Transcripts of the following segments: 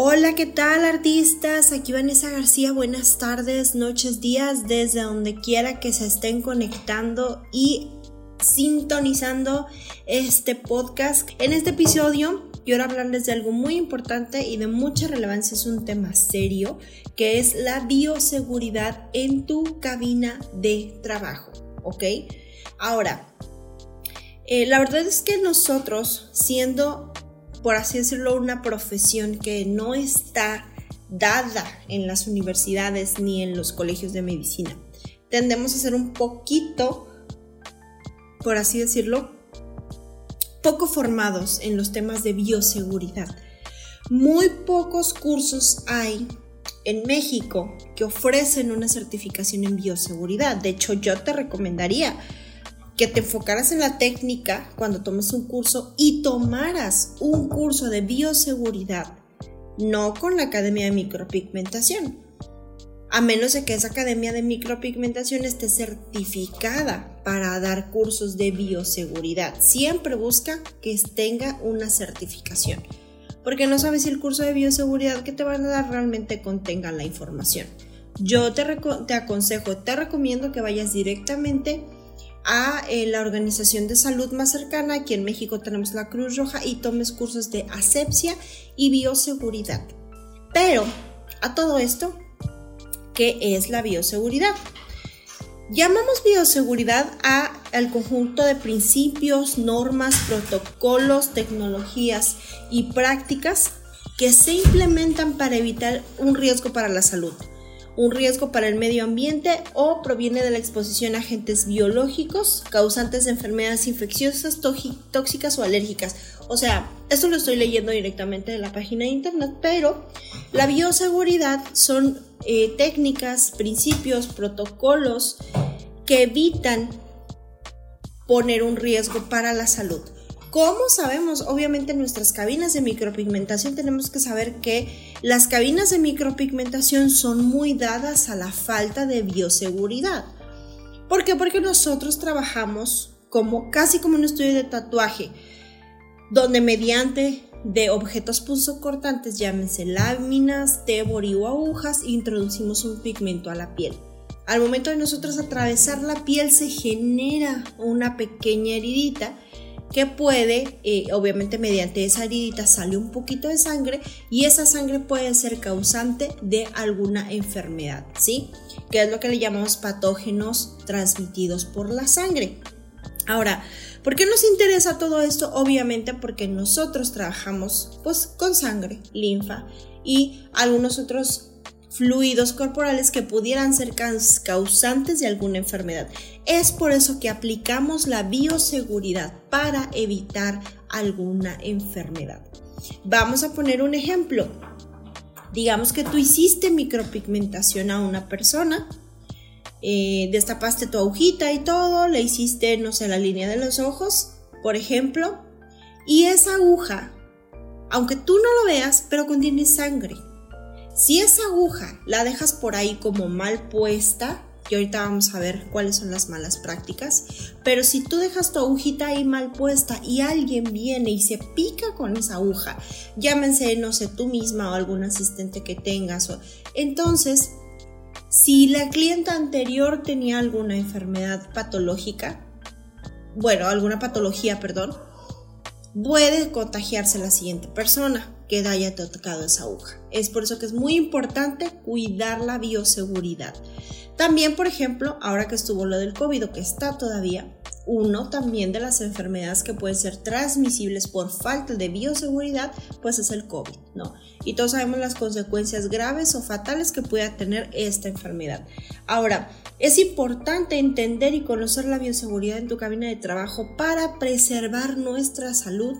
Hola, ¿qué tal artistas? Aquí Vanessa García, buenas tardes, noches, días, desde donde quiera que se estén conectando y sintonizando este podcast. En este episodio quiero hablarles de algo muy importante y de mucha relevancia, es un tema serio, que es la bioseguridad en tu cabina de trabajo, ¿ok? Ahora, eh, la verdad es que nosotros, siendo por así decirlo, una profesión que no está dada en las universidades ni en los colegios de medicina. Tendemos a ser un poquito, por así decirlo, poco formados en los temas de bioseguridad. Muy pocos cursos hay en México que ofrecen una certificación en bioseguridad. De hecho, yo te recomendaría que te enfocaras en la técnica cuando tomes un curso y tomaras un curso de bioseguridad, no con la Academia de Micropigmentación. A menos de que esa Academia de Micropigmentación esté certificada para dar cursos de bioseguridad. Siempre busca que tenga una certificación. Porque no sabes si el curso de bioseguridad que te van a dar realmente contenga la información. Yo te, te aconsejo, te recomiendo que vayas directamente a eh, la organización de salud más cercana, aquí en México tenemos la Cruz Roja, y tomes cursos de asepsia y bioseguridad. Pero a todo esto, ¿qué es la bioseguridad? Llamamos bioseguridad a al conjunto de principios, normas, protocolos, tecnologías y prácticas que se implementan para evitar un riesgo para la salud un riesgo para el medio ambiente o proviene de la exposición a agentes biológicos causantes de enfermedades infecciosas, tóxicas o alérgicas. O sea, esto lo estoy leyendo directamente de la página de internet, pero la bioseguridad son eh, técnicas, principios, protocolos que evitan poner un riesgo para la salud. ¿Cómo sabemos? Obviamente en nuestras cabinas de micropigmentación tenemos que saber que las cabinas de micropigmentación son muy dadas a la falta de bioseguridad. ¿Por qué? Porque nosotros trabajamos como casi como un estudio de tatuaje, donde mediante de objetos punzocortantes, llámense láminas, tébori o agujas, introducimos un pigmento a la piel. Al momento de nosotros atravesar la piel se genera una pequeña heridita que puede, eh, obviamente mediante esa heridita sale un poquito de sangre y esa sangre puede ser causante de alguna enfermedad, ¿sí? Que es lo que le llamamos patógenos transmitidos por la sangre. Ahora, ¿por qué nos interesa todo esto? Obviamente porque nosotros trabajamos pues con sangre, linfa y algunos otros fluidos corporales que pudieran ser causantes de alguna enfermedad. Es por eso que aplicamos la bioseguridad para evitar alguna enfermedad. Vamos a poner un ejemplo. Digamos que tú hiciste micropigmentación a una persona, eh, destapaste tu agujita y todo, le hiciste, no sé, la línea de los ojos, por ejemplo, y esa aguja, aunque tú no lo veas, pero contiene sangre. Si esa aguja la dejas por ahí como mal puesta, y ahorita vamos a ver cuáles son las malas prácticas, pero si tú dejas tu agujita ahí mal puesta y alguien viene y se pica con esa aguja, llámense, no sé, tú misma o algún asistente que tengas, entonces, si la clienta anterior tenía alguna enfermedad patológica, bueno, alguna patología, perdón, puede contagiarse la siguiente persona que haya tocado esa aguja. Es por eso que es muy importante cuidar la bioseguridad. También, por ejemplo, ahora que estuvo lo del COVID, que está todavía, uno también de las enfermedades que pueden ser transmisibles por falta de bioseguridad, pues es el COVID, ¿no? Y todos sabemos las consecuencias graves o fatales que pueda tener esta enfermedad. Ahora, es importante entender y conocer la bioseguridad en tu cabina de trabajo para preservar nuestra salud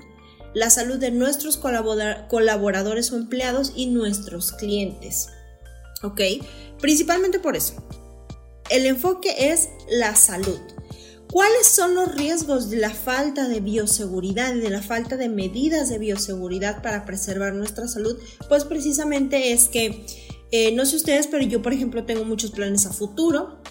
la salud de nuestros colaboradores o empleados y nuestros clientes. ¿Ok? Principalmente por eso. El enfoque es la salud. ¿Cuáles son los riesgos de la falta de bioseguridad y de la falta de medidas de bioseguridad para preservar nuestra salud? Pues precisamente es que, eh, no sé ustedes, pero yo por ejemplo tengo muchos planes a futuro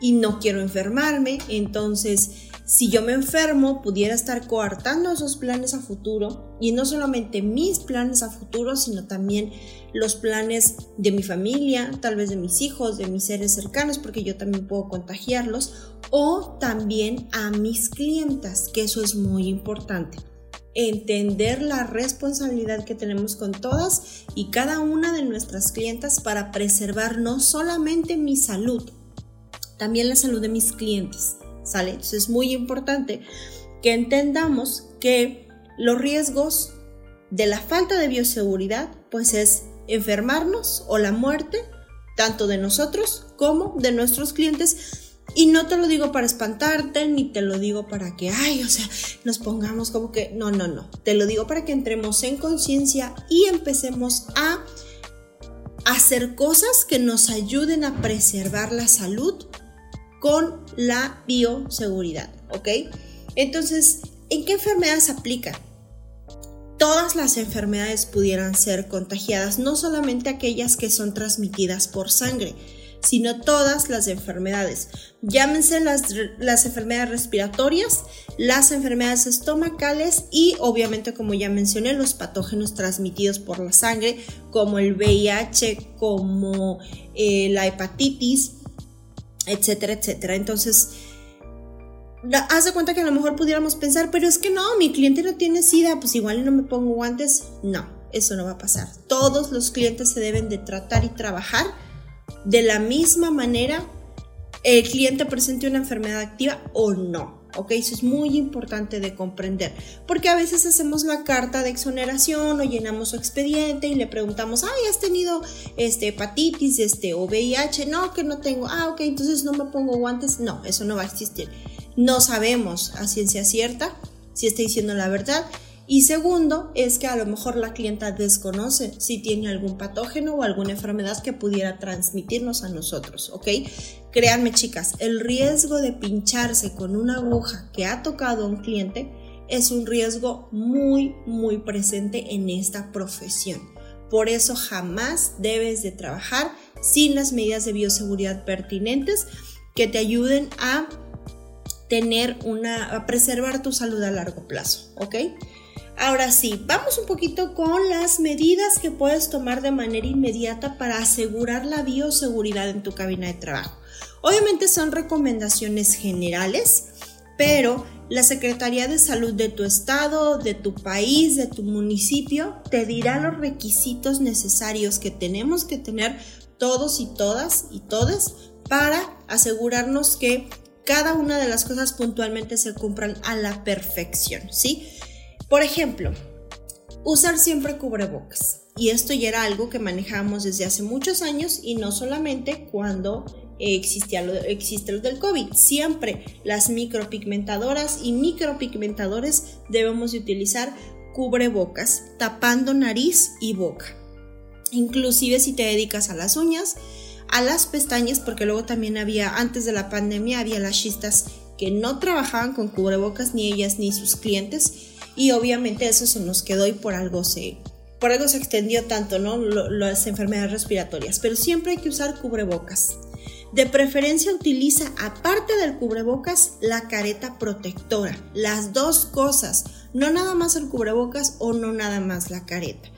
y no quiero enfermarme, entonces si yo me enfermo, pudiera estar coartando esos planes a futuro y no solamente mis planes a futuro, sino también los planes de mi familia, tal vez de mis hijos, de mis seres cercanos, porque yo también puedo contagiarlos, o también a mis clientas, que eso es muy importante. Entender la responsabilidad que tenemos con todas y cada una de nuestras clientas para preservar no solamente mi salud, también la salud de mis clientes. ¿sale? Entonces es muy importante que entendamos que los riesgos de la falta de bioseguridad, pues es enfermarnos o la muerte, tanto de nosotros como de nuestros clientes. Y no te lo digo para espantarte, ni te lo digo para que, ay, o sea, nos pongamos como que, no, no, no. Te lo digo para que entremos en conciencia y empecemos a hacer cosas que nos ayuden a preservar la salud con la bioseguridad, ¿ok? Entonces, ¿en qué enfermedades aplica? Todas las enfermedades pudieran ser contagiadas, no solamente aquellas que son transmitidas por sangre, sino todas las enfermedades. Llámense las, las, enfermedades respiratorias, las enfermedades estomacales y obviamente como ya mencioné los patógenos transmitidos por la sangre como el VIH, como eh, la hepatitis, etcétera, etcétera. Entonces, haz de cuenta que a lo mejor pudiéramos pensar, pero es que no, mi cliente no tiene SIDA, pues igual no me pongo guantes. No, eso no va a pasar. Todos los clientes se deben de tratar y trabajar de la misma manera el cliente presente una enfermedad activa o no. ¿Ok? Eso es muy importante de comprender, porque a veces hacemos la carta de exoneración o llenamos su expediente y le preguntamos, ay, ¿has tenido este, hepatitis este, o VIH? No, que no tengo. Ah, ok, entonces no me pongo guantes. No, eso no va a existir. No sabemos a ciencia cierta si está diciendo la verdad y segundo, es que a lo mejor la clienta desconoce si tiene algún patógeno o alguna enfermedad que pudiera transmitirnos a nosotros, ¿ok? Créanme chicas, el riesgo de pincharse con una aguja que ha tocado a un cliente es un riesgo muy, muy presente en esta profesión. Por eso jamás debes de trabajar sin las medidas de bioseguridad pertinentes que te ayuden a tener una, a preservar tu salud a largo plazo, ¿ok? Ahora sí, vamos un poquito con las medidas que puedes tomar de manera inmediata para asegurar la bioseguridad en tu cabina de trabajo. Obviamente son recomendaciones generales, pero la Secretaría de Salud de tu estado, de tu país, de tu municipio, te dirá los requisitos necesarios que tenemos que tener todos y todas y todes para asegurarnos que cada una de las cosas puntualmente se cumplan a la perfección, ¿sí? Por ejemplo, usar siempre cubrebocas. Y esto ya era algo que manejamos desde hace muchos años y no solamente cuando existía lo, existe lo del COVID. Siempre las micropigmentadoras y micropigmentadores debemos de utilizar cubrebocas tapando nariz y boca. Inclusive si te dedicas a las uñas, a las pestañas, porque luego también había, antes de la pandemia, había las chistas que no trabajaban con cubrebocas, ni ellas ni sus clientes y obviamente eso se nos quedó y por algo se, por algo se extendió tanto, ¿no? las enfermedades respiratorias, pero siempre hay que usar cubrebocas. De preferencia utiliza, aparte del cubrebocas, la careta protectora. Las dos cosas, no nada más el cubrebocas o no nada más la careta.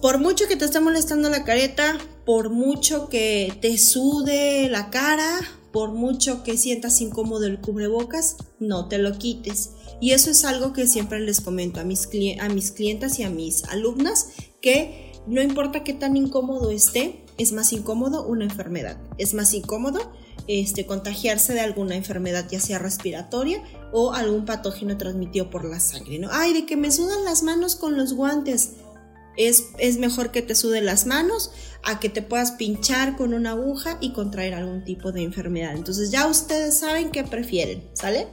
Por mucho que te esté molestando la careta, por mucho que te sude la cara, por mucho que sientas incómodo el cubrebocas, no te lo quites. Y eso es algo que siempre les comento a mis, a mis clientas y a mis alumnas, que no importa qué tan incómodo esté, es más incómodo una enfermedad, es más incómodo este, contagiarse de alguna enfermedad, ya sea respiratoria o algún patógeno transmitido por la sangre, ¿no? Ay, de que me sudan las manos con los guantes. Es, es, mejor que te sude las manos a que te puedas pinchar con una aguja y contraer algún tipo de enfermedad. Entonces ya ustedes saben qué prefieren, ¿sale?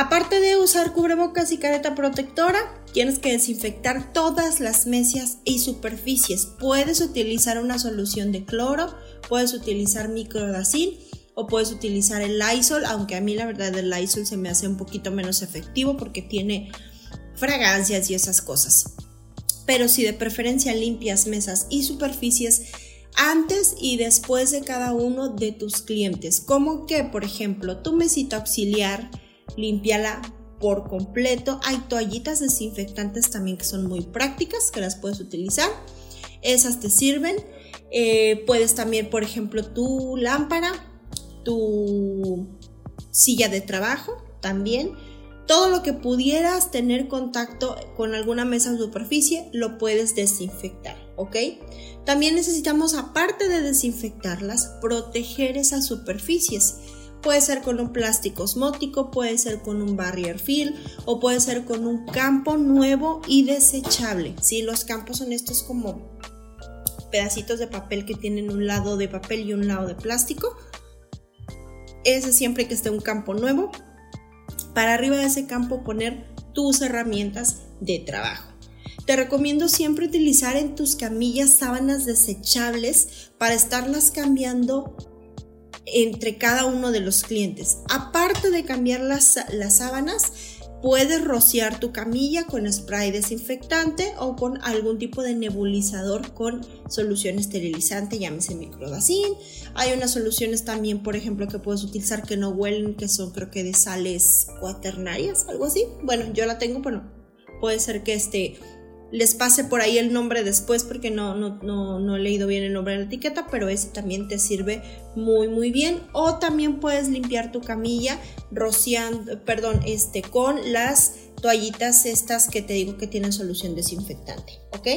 Aparte de usar cubrebocas y careta protectora, tienes que desinfectar todas las mesas y superficies. Puedes utilizar una solución de cloro, puedes utilizar microdacin o puedes utilizar el Lysol, aunque a mí la verdad el Lysol se me hace un poquito menos efectivo porque tiene fragancias y esas cosas. Pero si de preferencia limpias mesas y superficies antes y después de cada uno de tus clientes, como que por ejemplo tu mesita auxiliar, límpiala por completo. Hay toallitas desinfectantes también que son muy prácticas, que las puedes utilizar. Esas te sirven. Eh, puedes también, por ejemplo, tu lámpara, tu silla de trabajo también. Todo lo que pudieras tener contacto con alguna mesa o superficie lo puedes desinfectar, ¿ok? También necesitamos, aparte de desinfectarlas, proteger esas superficies. Puede ser con un plástico osmótico, puede ser con un barrier film o puede ser con un campo nuevo y desechable. ¿sí? Los campos son estos como pedacitos de papel que tienen un lado de papel y un lado de plástico. Ese siempre que esté un campo nuevo. Para arriba de ese campo poner tus herramientas de trabajo. Te recomiendo siempre utilizar en tus camillas sábanas desechables para estarlas cambiando entre cada uno de los clientes. Aparte de cambiar las, las sábanas, puedes rociar tu camilla con spray desinfectante o con algún tipo de nebulizador con solución esterilizante, llámese microdacin. Hay unas soluciones también, por ejemplo, que puedes utilizar que no huelen, que son creo que de sales cuaternarias, algo así. Bueno, yo la tengo, pero puede ser que este les pase por ahí el nombre después porque no, no, no, he leído bien el nombre de la etiqueta, pero ese también te sirve muy muy bien. O también puedes limpiar tu camilla rociando, perdón, este, con las toallitas estas que te digo que tienen solución desinfectante, ¿ok?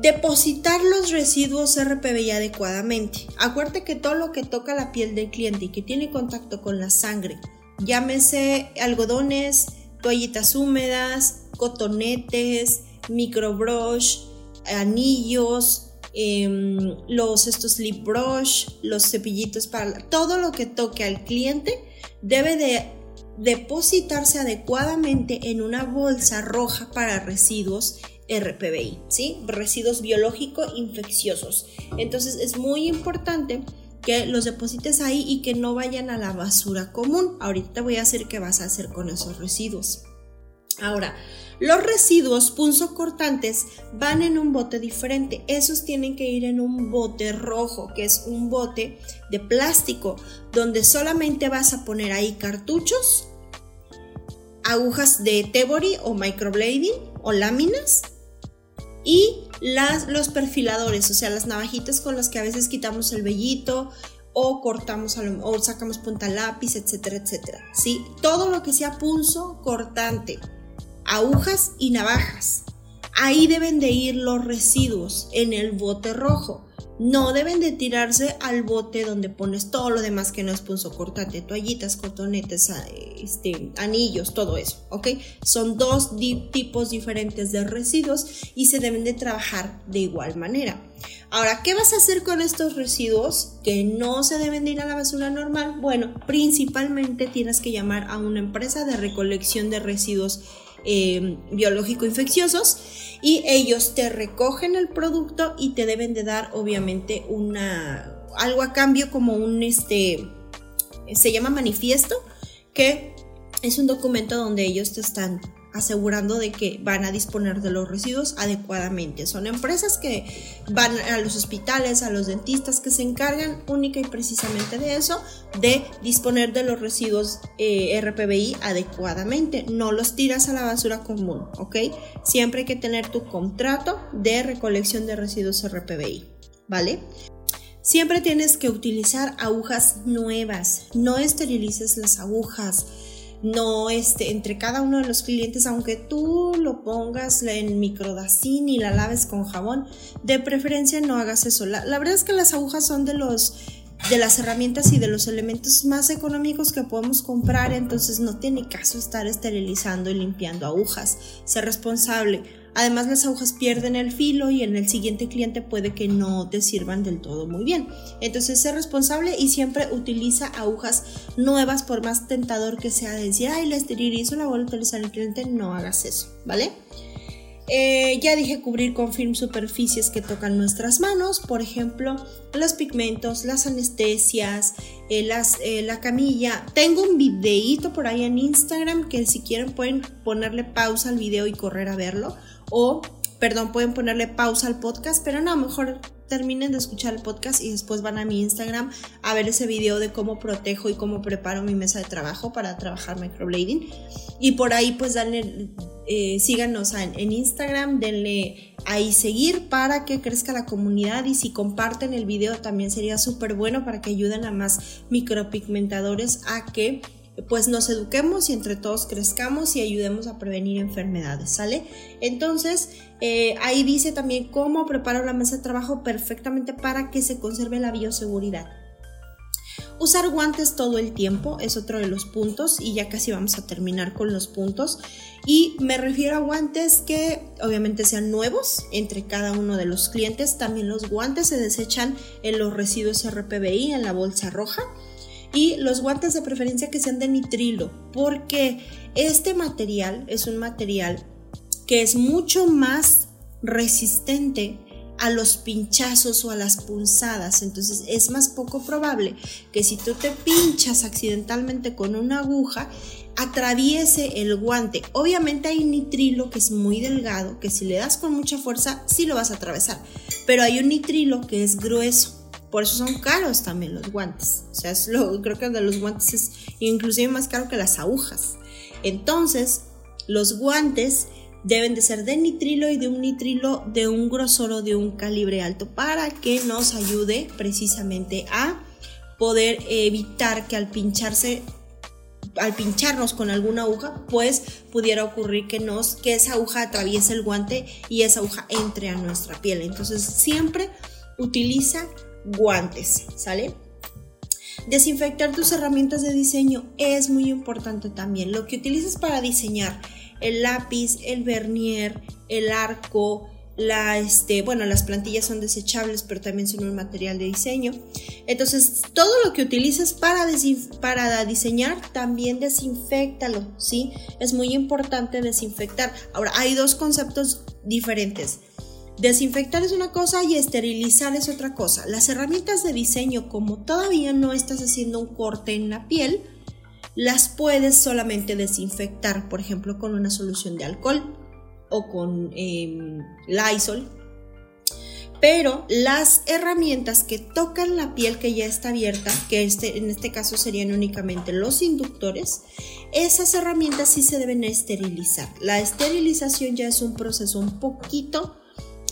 Depositar los residuos RPBI adecuadamente. Acuérdate que todo lo que toca la piel del cliente y que tiene contacto con la sangre, llámese algodones, toallitas húmedas, cotonetes, microbrush, anillos, em, los estos lip brush, los cepillitos para todo lo que toque al cliente debe de depositarse adecuadamente en una bolsa roja para residuos RPBI, ¿sí? Residuos biológicos infecciosos. Entonces es muy importante que los deposites ahí y que no vayan a la basura común. Ahorita te voy a decir qué vas a hacer con esos residuos. Ahora, los residuos punzocortantes van en un bote diferente. Esos tienen que ir en un bote rojo, que es un bote de plástico, donde solamente vas a poner ahí cartuchos, agujas de Tebori o microblading o láminas y las, los perfiladores, o sea, las navajitas con las que a veces quitamos el vellito o cortamos o sacamos punta lápiz, etcétera, etcétera. ¿sí? Todo lo que sea punzo cortante agujas y navajas. Ahí deben de ir los residuos en el bote rojo. No deben de tirarse al bote donde pones todo lo demás que no es punzo cortante, toallitas, cotonetes, este, anillos, todo eso, ¿ok? Son dos tipos diferentes de residuos y se deben de trabajar de igual manera. Ahora, ¿qué vas a hacer con estos residuos que no se deben de ir a la basura normal? Bueno, principalmente tienes que llamar a una empresa de recolección de residuos eh, biológico infecciosos y ellos te recogen el producto y te deben de dar obviamente una algo a cambio como un este se llama manifiesto que es un documento donde ellos te están asegurando de que van a disponer de los residuos adecuadamente. Son empresas que van a los hospitales, a los dentistas que se encargan única y precisamente de eso, de disponer de los residuos eh, RPBI adecuadamente. No los tiras a la basura común, ¿ok? Siempre hay que tener tu contrato de recolección de residuos RPBI, ¿vale? Siempre tienes que utilizar agujas nuevas, no esterilices las agujas no este, entre cada uno de los clientes, aunque tú lo pongas en microdacin y la laves con jabón, de preferencia no hagas eso. La, verdad es que las agujas son de los de las herramientas y de los elementos más económicos que podemos comprar, entonces no tiene caso estar esterilizando y limpiando agujas. Ser responsable. Además las agujas pierden el filo y en el siguiente cliente puede que no te sirvan del todo muy bien. Entonces sé responsable y siempre utiliza agujas nuevas por más tentador que sea decir, ay, la esterilizo, la voy a utilizar el cliente, no hagas eso, ¿vale? Eh, ya dije cubrir con film superficies que tocan nuestras manos, por ejemplo, los pigmentos, las anestesias, eh, las, eh, la camilla. Tengo un videíto por ahí en Instagram que si quieren pueden ponerle pausa al video y correr a verlo. O, perdón, pueden ponerle pausa al podcast, pero no, mejor terminen de escuchar el podcast y después van a mi Instagram a ver ese video de cómo protejo y cómo preparo mi mesa de trabajo para trabajar microblading. Y por ahí pues danle, eh, síganos en, en, Instagram, denle ahí seguir para que crezca la comunidad y si comparten el video también sería súper bueno para que ayuden a más micropigmentadores a que pues nos eduquemos y entre todos crezcamos y ayudemos a prevenir enfermedades, ¿sale? Entonces, eh, ahí dice también cómo preparo la mesa de trabajo perfectamente para que se conserve la bioseguridad. Usar guantes todo el tiempo es otro de los puntos y ya casi vamos a terminar con los puntos. Y me refiero a guantes que obviamente sean nuevos entre cada uno de los clientes. También los guantes se desechan en los residuos RPBI en la bolsa roja y los guantes de preferencia que sean de nitrilo, porque este material es un material que es mucho más resistente a los pinchazos o a las punzadas. Entonces es más poco probable que si tú te pinchas accidentalmente con una aguja, atraviese el guante. Obviamente hay nitrilo que es muy delgado, que si le das con mucha fuerza, sí lo vas a atravesar. Pero hay un nitrilo que es grueso por eso son caros también los guantes. O sea, creo que de los guantes es inclusive más caro que las agujas. Entonces, los guantes deben de ser de nitrilo y de un nitrilo de un grosor o de un calibre alto para que nos ayude precisamente a poder evitar que al pincharse al pincharnos con alguna aguja, pues pudiera ocurrir que nos que esa aguja atraviese el guante y esa aguja entre a nuestra piel. Entonces, siempre utiliza guantes, ¿sale? Desinfectar tus herramientas de diseño es muy importante también. Lo que utilizas para diseñar, el lápiz, el vernier, el arco, la, este, bueno, las plantillas son desechables, pero también son un material de diseño. Entonces, todo lo que utilizas para, para diseñar, también desinfectalo, ¿sí? Es muy importante desinfectar. Ahora, hay dos conceptos diferentes. Desinfectar es una cosa y esterilizar es otra cosa. Las herramientas de diseño, como todavía no estás haciendo un corte en la piel, las puedes solamente desinfectar, por ejemplo, con una solución de alcohol o con eh, Lysol. Pero las herramientas que tocan la piel que ya está abierta, que este, en este caso serían únicamente los inductores, esas herramientas sí se deben esterilizar. La esterilización ya es un proceso un poquito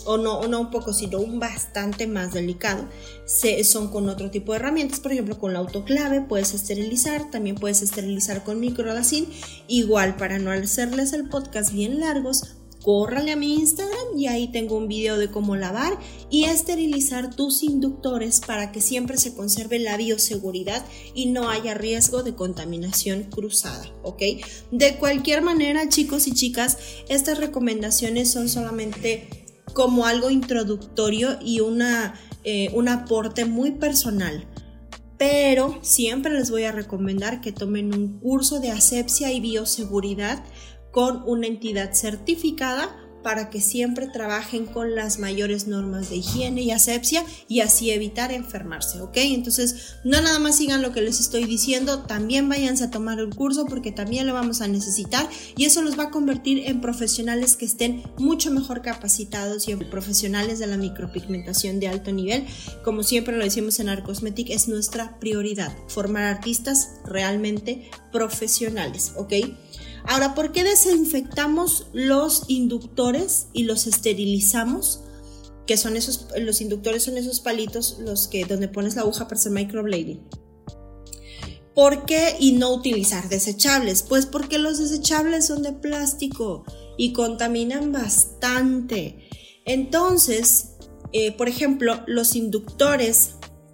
o no, no un poco, sino un bastante más delicado. Se, son con otro tipo de herramientas, por ejemplo con la autoclave puedes esterilizar, también puedes esterilizar con microdacin. Igual para no hacerles el podcast bien largos, córrale a mi Instagram y ahí tengo un video de cómo lavar y esterilizar tus inductores para que siempre se conserve la bioseguridad y no haya riesgo de contaminación cruzada, ¿ok? De cualquier manera, chicos y chicas, estas recomendaciones son solamente como algo introductorio y una, eh, un aporte muy personal. Pero siempre les voy a recomendar que tomen un curso de asepsia y bioseguridad con una entidad certificada para que siempre trabajen con las mayores normas de higiene y asepsia y así evitar enfermarse, ¿ok? Entonces, no nada más sigan lo que les estoy diciendo, también váyanse a tomar el curso porque también lo vamos a necesitar y eso los va a convertir en profesionales que estén mucho mejor capacitados y en profesionales de la micropigmentación de alto nivel. Como siempre lo decimos en Arcosmetic, es nuestra prioridad, formar artistas realmente profesionales, ¿ok? Ahora, ¿por qué desinfectamos los inductores y los esterilizamos? Que son esos, los inductores son esos palitos los que, donde pones la aguja para hacer microblading. ¿Por qué y no utilizar desechables? Pues porque los desechables son de plástico y contaminan bastante. Entonces, eh, por ejemplo, los inductores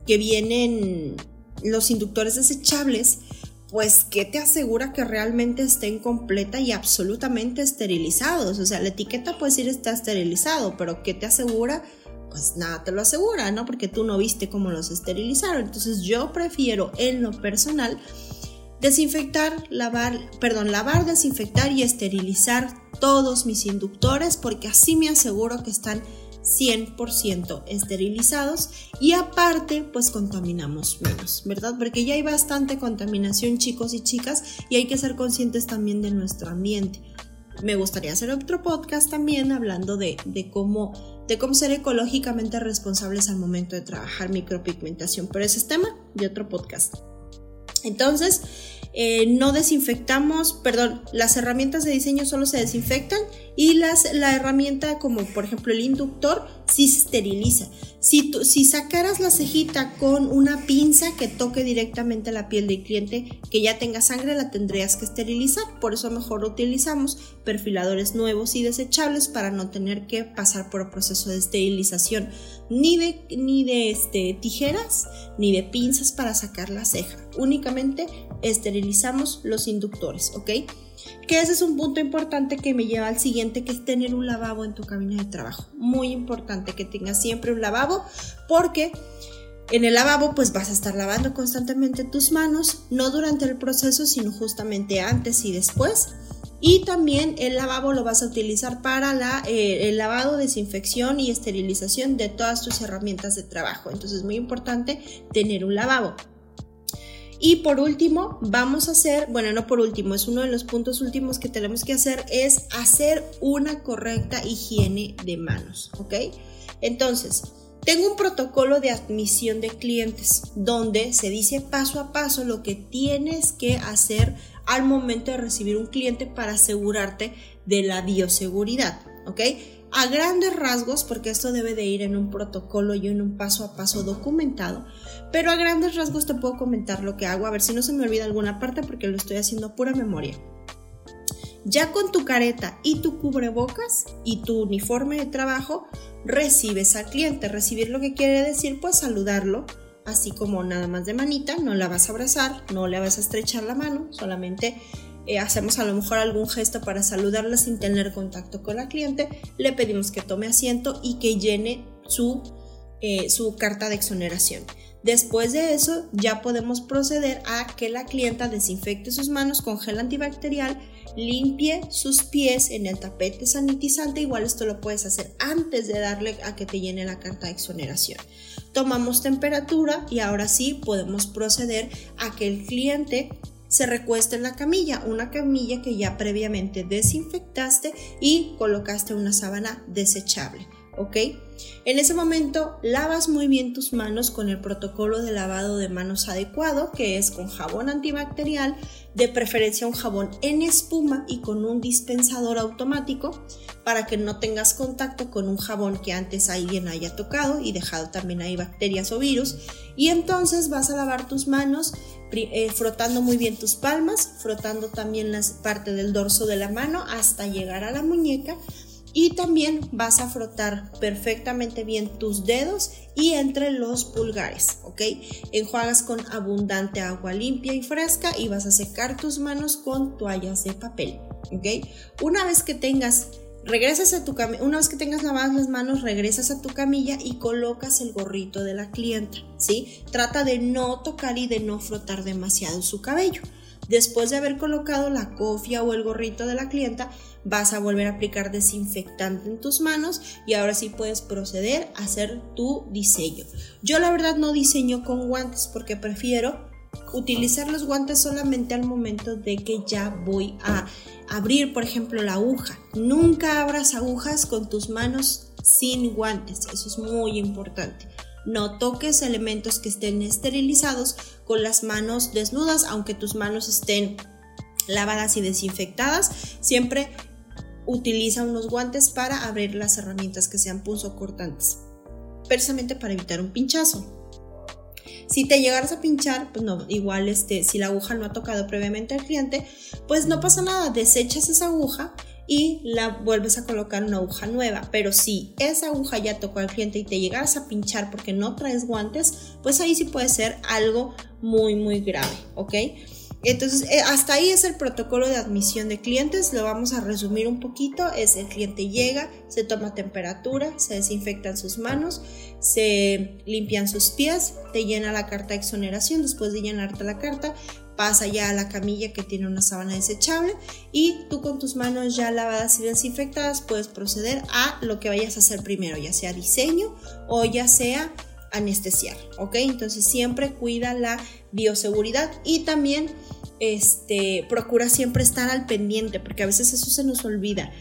que vienen, los inductores desechables, pues, ¿qué te asegura que realmente estén completa y absolutamente esterilizados? O sea, la etiqueta puede decir está esterilizado, pero ¿qué te asegura? Pues nada te lo asegura, ¿no? Porque tú no viste cómo los esterilizaron. Entonces yo prefiero en lo personal desinfectar, lavar, perdón, lavar, desinfectar y esterilizar todos mis inductores porque así me aseguro que están 100% esterilizados y aparte pues contaminamos menos, ¿verdad? Porque ya hay bastante contaminación chicos y chicas y hay que ser conscientes también de nuestro ambiente. Me gustaría hacer otro podcast también hablando de, de cómo, de cómo ser ecológicamente responsables al momento de trabajar micropigmentación, pero ese es tema de otro podcast. Entonces, eh, no desinfectamos, perdón, las herramientas de diseño solo se desinfectan y las, la herramienta como por ejemplo el inductor sí se esteriliza. Si, si sacaras la cejita con una pinza que toque directamente la piel del cliente que ya tenga sangre, la tendrías que esterilizar. Por eso mejor utilizamos perfiladores nuevos y desechables para no tener que pasar por el proceso de esterilización ni de, ni de este, tijeras ni de pinzas para sacar la ceja. Únicamente esterilizamos los inductores, ¿ok? Que ese es un punto importante que me lleva al siguiente, que es tener un lavabo en tu cabina de trabajo. Muy importante que tengas siempre un lavabo porque en el lavabo pues vas a estar lavando constantemente tus manos, no durante el proceso, sino justamente antes y después. Y también el lavabo lo vas a utilizar para la, eh, el lavado, desinfección y esterilización de todas tus herramientas de trabajo. Entonces es muy importante tener un lavabo. Y por último, vamos a hacer, bueno, no por último, es uno de los puntos últimos que tenemos que hacer, es hacer una correcta higiene de manos, ¿ok? Entonces, tengo un protocolo de admisión de clientes donde se dice paso a paso lo que tienes que hacer al momento de recibir un cliente para asegurarte de la bioseguridad, ¿ok? A grandes rasgos, porque esto debe de ir en un protocolo y en un paso a paso documentado, pero a grandes rasgos te puedo comentar lo que hago, a ver si no se me olvida alguna parte porque lo estoy haciendo pura memoria. Ya con tu careta y tu cubrebocas y tu uniforme de trabajo, recibes al cliente. Recibir lo que quiere decir, pues saludarlo, así como nada más de manita, no la vas a abrazar, no le vas a estrechar la mano, solamente eh, hacemos a lo mejor algún gesto para saludarla sin tener contacto con la cliente, le pedimos que tome asiento y que llene su, eh, su carta de exoneración. Después de eso ya podemos proceder a que la clienta desinfecte sus manos con gel antibacterial, limpie sus pies en el tapete sanitizante, igual esto lo puedes hacer antes de darle a que te llene la carta de exoneración. Tomamos temperatura y ahora sí podemos proceder a que el cliente se recuesta en la camilla, una camilla que ya previamente desinfectaste y colocaste una sábana desechable. ¿ok? En ese momento lavas muy bien tus manos con el protocolo de lavado de manos adecuado, que es con jabón antibacterial, de preferencia un jabón en espuma y con un dispensador automático para que no tengas contacto con un jabón que antes alguien haya tocado y dejado también ahí bacterias o virus. Y entonces vas a lavar tus manos eh, frotando muy bien tus palmas, frotando también la parte del dorso de la mano hasta llegar a la muñeca. Y también vas a frotar perfectamente bien tus dedos y entre los pulgares, ¿ok? Enjuagas con abundante agua limpia y fresca y vas a secar tus manos con toallas de papel, ¿ok? Una vez que tengas regresas a tu una vez que tengas lavadas las manos, regresas a tu camilla y colocas el gorrito de la clienta, ¿sí? Trata de no tocar y de no frotar demasiado su cabello. Después de haber colocado la cofia o el gorrito de la clienta, vas a volver a aplicar desinfectante en tus manos y ahora sí puedes proceder a hacer tu diseño. Yo la verdad no diseño con guantes porque prefiero utilizar los guantes solamente al momento de que ya voy a abrir, por ejemplo, la aguja. Nunca abras agujas con tus manos sin guantes, eso es muy importante. No toques elementos que estén esterilizados con las manos desnudas, aunque tus manos estén lavadas y desinfectadas. Siempre utiliza unos guantes para abrir las herramientas que sean cortantes precisamente para evitar un pinchazo. Si te llegaras a pinchar, pues no, igual este, si la aguja no ha tocado previamente al cliente, pues no pasa nada, desechas esa aguja y la vuelves a colocar una aguja nueva. Pero si esa aguja ya tocó al cliente y te llegaras a pinchar porque no traes guantes, pues ahí sí puede ser algo muy, muy grave, ¿ok? Entonces, eh, hasta ahí es el protocolo de admisión de clientes. Lo vamos a resumir un poquito. Es el cliente llega, se toma temperatura, se desinfectan sus manos, se limpian sus pies, te llena la carta de exoneración. Después de llenarte la carta, pasa ya a la camilla que tiene una sábana desechable y tú con tus manos ya lavadas y desinfectadas puedes proceder a lo que vayas a hacer primero, ya sea diseño o ya sea anestesiar, ¿ok? Entonces siempre cuida la bioseguridad y también este, procura siempre estar al pendiente, porque a veces eso se nos olvida.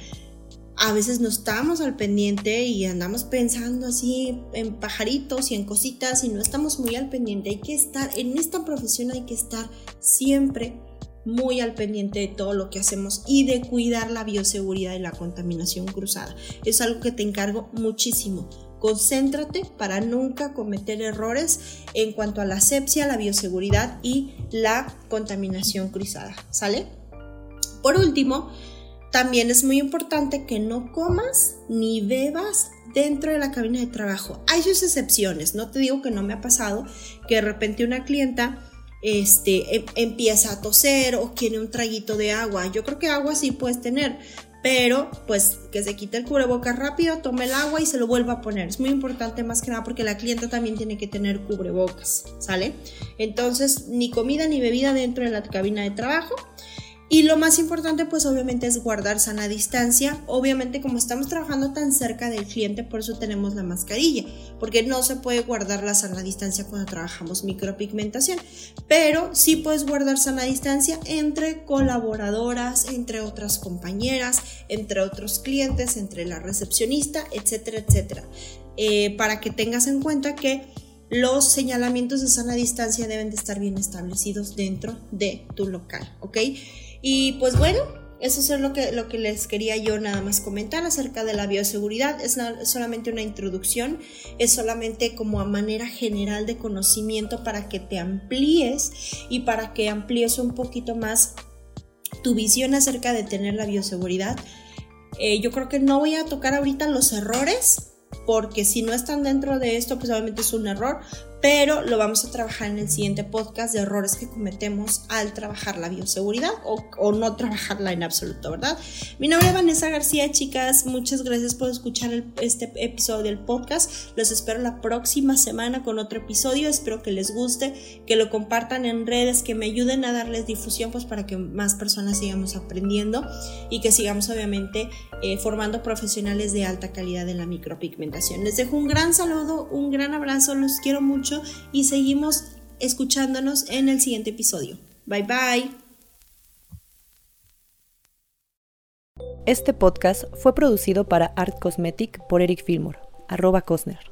A veces no estamos al pendiente y andamos pensando así en pajaritos y en cositas y no estamos muy al pendiente. Hay que estar, en esta profesión hay que estar siempre muy al pendiente de todo lo que hacemos y de cuidar la bioseguridad y la contaminación cruzada. Es algo que te encargo muchísimo. Concéntrate para nunca cometer errores en cuanto a la asepsia, la bioseguridad y la contaminación cruzada. ¿Sale? Por último, también es muy importante que no comas ni bebas dentro de la cabina de trabajo. Hay sus excepciones, no te digo que no me ha pasado que de repente una clienta este, em, empieza a toser o quiere un traguito de agua. Yo creo que agua sí puedes tener, pero pues que se quite el cubrebocas rápido, tome el agua y se lo vuelva a poner. Es muy importante más que nada porque la clienta también tiene que tener cubrebocas, ¿sale? Entonces, ni comida ni bebida dentro de la cabina de trabajo. Y lo más importante pues obviamente es guardar sana distancia. Obviamente como estamos trabajando tan cerca del cliente, por eso tenemos la mascarilla, porque no se puede guardar la sana distancia cuando trabajamos micropigmentación, pero sí puedes guardar sana distancia entre colaboradoras, entre otras compañeras, entre otros clientes, entre la recepcionista, etcétera, etcétera. Eh, para que tengas en cuenta que los señalamientos de sana distancia deben de estar bien establecidos dentro de tu local, ¿ok? Y pues bueno, eso es lo que, lo que les quería yo nada más comentar acerca de la bioseguridad. Es solamente una introducción, es solamente como a manera general de conocimiento para que te amplíes y para que amplíes un poquito más tu visión acerca de tener la bioseguridad. Eh, yo creo que no voy a tocar ahorita los errores, porque si no están dentro de esto, pues obviamente es un error, pero lo vamos a trabajar en el siguiente podcast de errores que cometemos al trabajar la bioseguridad o, no trabajarla en absoluto, ¿verdad? Mi nombre es Vanessa García, chicas, muchas gracias por escuchar este episodio del podcast. Los espero la próxima semana con otro episodio, espero que les guste, que lo compartan en redes, que me ayuden a darles difusión, pues para que más personas sigamos aprendiendo y que sigamos obviamente eh, formando profesionales de alta calidad en la micropigmentación. Les dejo un gran saludo, un gran abrazo, los quiero y seguimos escuchándonos en el siguiente episodio. Bye bye. Este podcast fue producido para Art Cosmetic por Eric Fillmore, arroba Cosner.